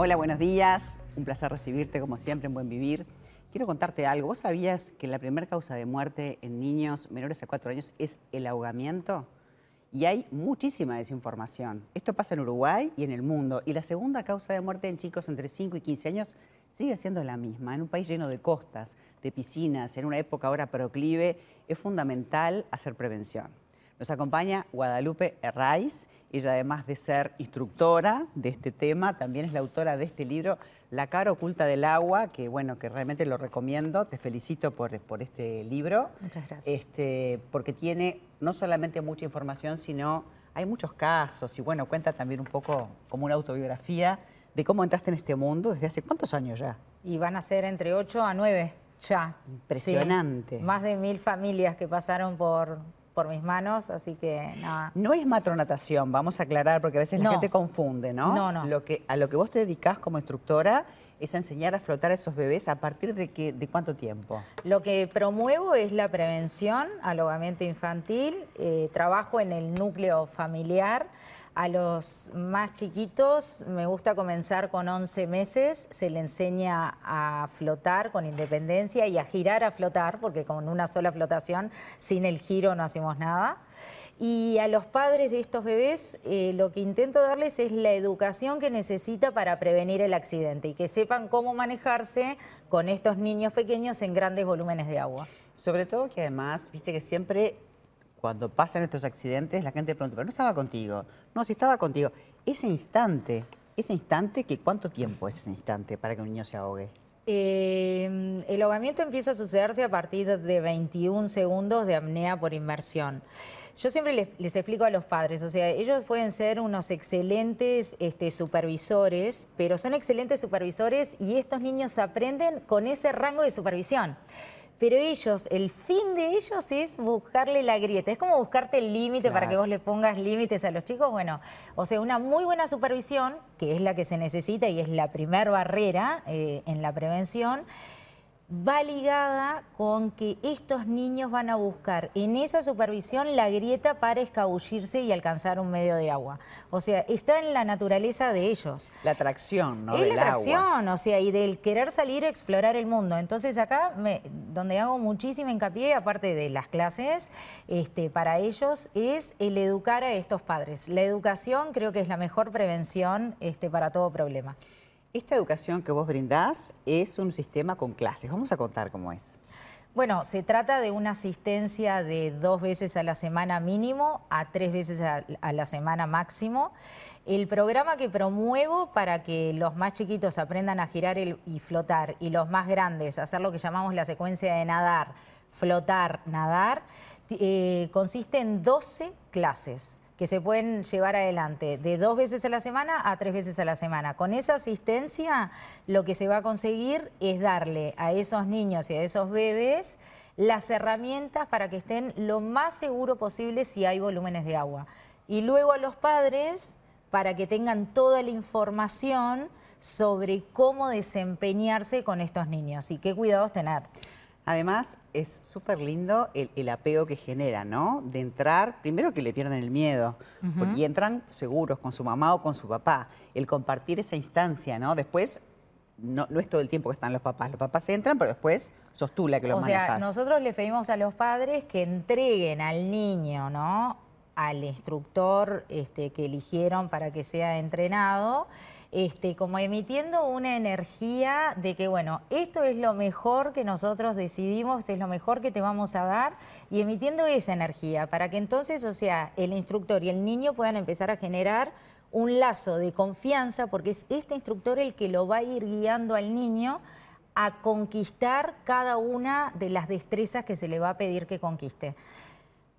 Hola, buenos días. Un placer recibirte como siempre en Buen Vivir. Quiero contarte algo. ¿Vos sabías que la primera causa de muerte en niños menores a 4 años es el ahogamiento? Y hay muchísima desinformación. Esto pasa en Uruguay y en el mundo. Y la segunda causa de muerte en chicos entre 5 y 15 años sigue siendo la misma. En un país lleno de costas, de piscinas, en una época ahora proclive, es fundamental hacer prevención. Nos acompaña Guadalupe Herraiz. Ella, además de ser instructora de este tema, también es la autora de este libro, La cara oculta del agua, que bueno, que realmente lo recomiendo. Te felicito por, por este libro. Muchas gracias. Este, porque tiene no solamente mucha información, sino hay muchos casos y bueno, cuenta también un poco como una autobiografía de cómo entraste en este mundo desde hace cuántos años ya. Y van a ser entre 8 a 9 ya. Impresionante. Sí. Más de mil familias que pasaron por, por mis manos, así que nada. No es matronatación, vamos a aclarar, porque a veces la No. gente confunde, ¿no? No, no. Lo que, a lo que vos te dedicás como instructora es enseñar a flotar a esos bebés a partir de, qué, de cuánto tiempo. Lo que promuevo es la prevención al ahogamiento infantil. eh, trabajo en el núcleo familiar. A los más chiquitos me gusta comenzar con 11 meses. Se le enseña a flotar con independencia y a girar a flotar, porque con una sola flotación, sin el giro no hacemos nada. Y a los padres de estos bebés eh, lo que intento darles es la educación que necesita para prevenir el accidente y que sepan cómo manejarse con estos niños pequeños en grandes volúmenes de agua. Sobre todo que además, viste que siempre cuando pasan estos accidentes, la gente pregunta, pero no estaba contigo. No, si estaba contigo. Ese instante, ese instante, que ¿cuánto tiempo es ese instante para que un niño se ahogue? Eh, el ahogamiento empieza a sucederse a partir de 21 segundos de apnea por inmersión. Yo siempre les, les explico a los padres, o sea, ellos pueden ser unos excelentes este, supervisores, pero son excelentes supervisores y estos niños aprenden con ese rango de supervisión. Pero ellos, el fin de ellos es buscarle la grieta. Es como buscarte el límite para que vos le pongas límites a los chicos. Bueno, o sea, una muy buena supervisión, que es la que se necesita y es la primer barrera eh, en la prevención, va ligada con que estos niños van a buscar en esa supervisión la grieta para escabullirse y alcanzar un medio de agua. O sea, está en la naturaleza de ellos. La atracción, ¿no? es Del la agua. atracción, o sea, y del querer salir a explorar el mundo. Entonces acá, me- donde hago muchísimo hincapié, aparte de las clases, este, para ellos es el educar a estos padres. La educación creo que es la mejor prevención este, para todo problema. Esta educación que vos brindás es un sistema con clases. Vamos a contar cómo es. Bueno, se trata de una asistencia de dos veces a la semana mínimo a tres veces a, la semana máximo. El programa que promuevo para que los más chiquitos aprendan a girar y flotar y los más grandes hacer lo que llamamos la secuencia de nadar, flotar, nadar, eh, consiste en 12 clases que se pueden llevar adelante de dos veces a la semana a tres veces a la semana. Con esa asistencia lo que se va a conseguir es darle a esos niños y a esos bebés las herramientas para que estén lo más seguro posible si hay volúmenes de agua. Y luego a los padres para que tengan toda la información sobre cómo desempeñarse con estos niños y qué cuidados tener. Además, es súper lindo el, el apego que genera, ¿no? De entrar, primero que le pierden el miedo, porque- y entran seguros con su mamá o con su papá. El compartir esa instancia, ¿no? Después, no, no es todo el tiempo que están los papás. Los papás entran, pero después sos tú la que lo o sea, manejas. nosotros le pedimos a los padres que entreguen al niño, ¿no? Al instructor este, que eligieron para que sea entrenado, este, como emitiendo una energía de que, bueno, esto es lo mejor que nosotros decidimos, es lo mejor que te vamos a dar, y emitiendo esa energía para que entonces, o sea, el instructor y el niño puedan empezar a generar un lazo de confianza, porque es este instructor el que lo va a ir guiando al niño a conquistar cada una de las destrezas que se le va a pedir que conquiste.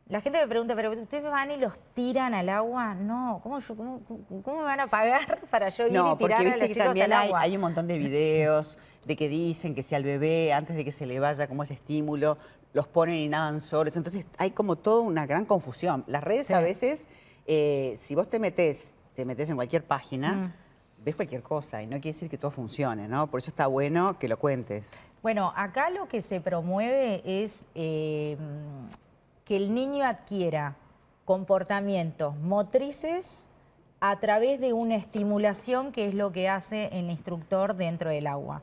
La gente me pregunta, ¿pero ustedes van y los tiran al agua? No, ¿cómo, yo- cómo- cómo me van a pagar para yo ir No, y tirar a los que también al hay, agua? hay un montón de videos de que dicen que si al bebé, antes de que se le vaya como ese estímulo, los ponen y nadan solos. Entonces hay como toda una gran confusión. Las redes Sí. a veces, eh, si vos te metés, te metés en cualquier página, Mm. ves cualquier cosa y no quiere decir que todo funcione, ¿no? Por eso está bueno que lo cuentes. Bueno, acá lo que se promueve es eh, que el niño adquiera comportamientos motrices a través de una estimulación que es lo que hace el instructor dentro del agua.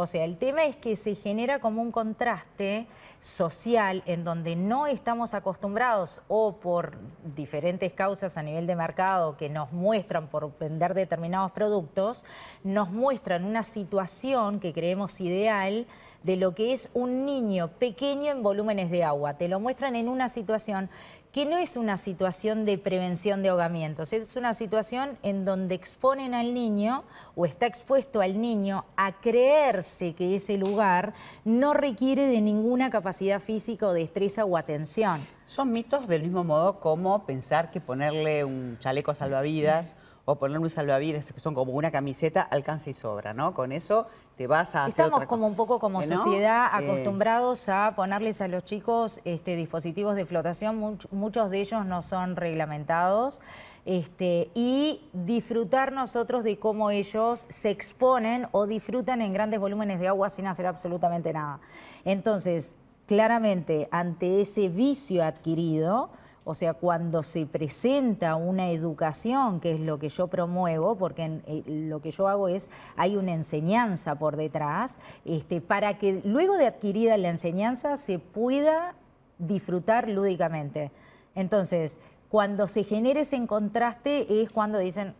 O sea, el tema es que se genera como un contraste social en donde no estamos acostumbrados o por diferentes causas a nivel de mercado que nos muestran por vender determinados productos, nos muestran una situación que creemos ideal de lo que es un niño pequeño en volúmenes de agua. Te lo muestran en una situación que no es una situación de prevención de ahogamientos, es una situación en donde exponen al niño o está expuesto al niño a creerse que ese lugar no requiere de ninguna capacidad física o destreza o atención. Son mitos del mismo modo como pensar que ponerle un chaleco salvavidas o ponerle un salvavidas, que son como una camiseta, alcanza y sobra, ¿no? Con eso te vas a hacer Estamos como un poco como sociedad eh, acostumbrados a ponerles a los chicos este, dispositivos de flotación, muchos de ellos no son reglamentados, este, y disfrutar nosotros de cómo ellos se exponen o disfrutan en grandes volúmenes de agua sin hacer absolutamente nada. Entonces, claramente, ante ese vicio adquirido, o sea, cuando se presenta una educación, que es lo que yo promuevo, porque eh, lo que yo hago es, hay una enseñanza por detrás, este, para que luego de adquirida la enseñanza se pueda disfrutar lúdicamente. Entonces, cuando se genera ese contraste es cuando dicen,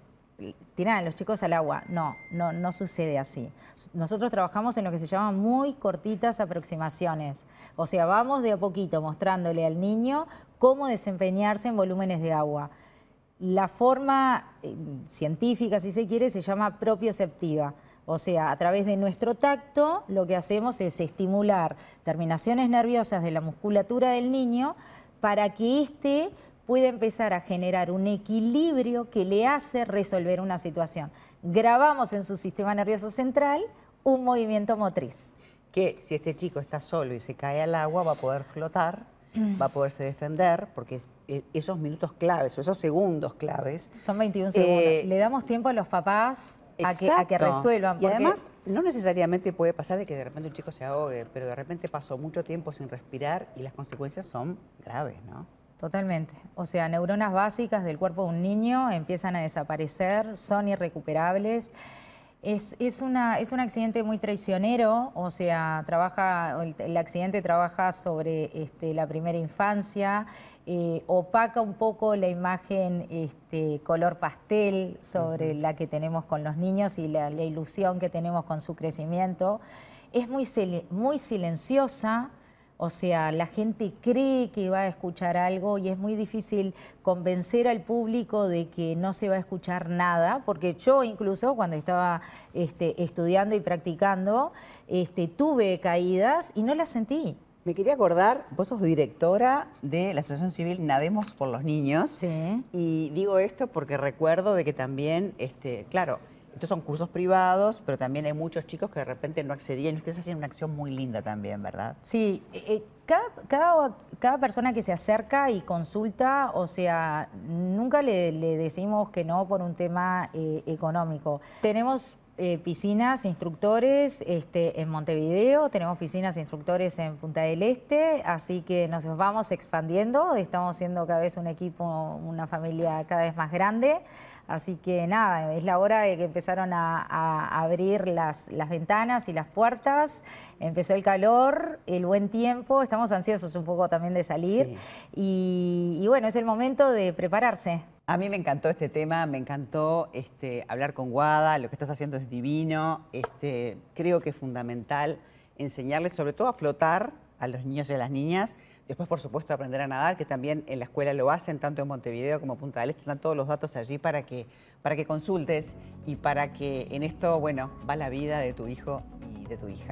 tiran a los chicos al agua. No, no, no sucede así. Nosotros trabajamos en lo que se llama muy cortitas aproximaciones. O sea, vamos de a poquito mostrándole al niño cómo desempeñarse en volúmenes de agua. La forma eh, científica, si se quiere, se llama propioceptiva. O sea, a través de nuestro tacto lo que hacemos es estimular terminaciones nerviosas de la musculatura del niño para que éste puede empezar a generar un equilibrio que le hace resolver una situación. Grabamos en su sistema nervioso central un movimiento motriz. Que si este chico está solo y se cae al agua va a poder flotar, va a poderse defender, porque esos minutos claves o esos segundos claves... Son 21 segundos. Eh, le damos tiempo a los papás a que, resuelvan. Y además, no necesariamente puede pasar de que de repente un chico se ahogue, pero de repente pasó mucho tiempo sin respirar y las consecuencias son graves, ¿no? Totalmente. O sea, neuronas básicas del cuerpo de un niño empiezan a desaparecer, son irrecuperables. Es, es, una, es un accidente muy traicionero, o sea, trabaja, el, accidente trabaja sobre este, la primera infancia, eh, opaca un poco la imagen este, color pastel sobre la que tenemos con los niños y la, la, ilusión que tenemos con su crecimiento. Es muy, muy silenciosa, o sea, la gente cree que va a escuchar algo y es muy difícil convencer al público de que no se va a escuchar nada, porque yo incluso cuando estaba este, estudiando y practicando, este, tuve caídas y no las sentí. Me quería acordar, vos sos directora de la Asociación Civil Nademos por los Niños. Sí. Y digo esto porque recuerdo de que también, este, claro, estos son cursos privados, pero también hay muchos chicos que de repente no accedían. Ustedes hacen una acción muy linda también, ¿verdad? Sí, eh, eh, cada, cada, persona que se acerca y consulta, o sea, nunca le, decimos que no por un tema eh, económico. Tenemos piscinas, instructores este, en Montevideo, tenemos piscinas, instructores en Punta del Este, así que nos vamos expandiendo, estamos siendo cada vez un equipo, una familia cada vez más grande. Así que nada, es la hora de que empezaron a, abrir las, ventanas y las puertas, empezó el calor, el buen tiempo, estamos ansiosos un poco también de salir. Y, bueno, es el momento de prepararse. A mí me encantó este tema, me encantó este, hablar con Guada, lo que estás haciendo es divino, este, creo que es fundamental enseñarles sobre todo a flotar a los niños y a las niñas, Después, por supuesto, aprender a nadar, que también en la escuela lo hacen, tanto en Montevideo como Punta del Este. Están todos los datos allí para que, para que consultes y para que en esto, bueno, va la vida de tu hijo y de tu hija.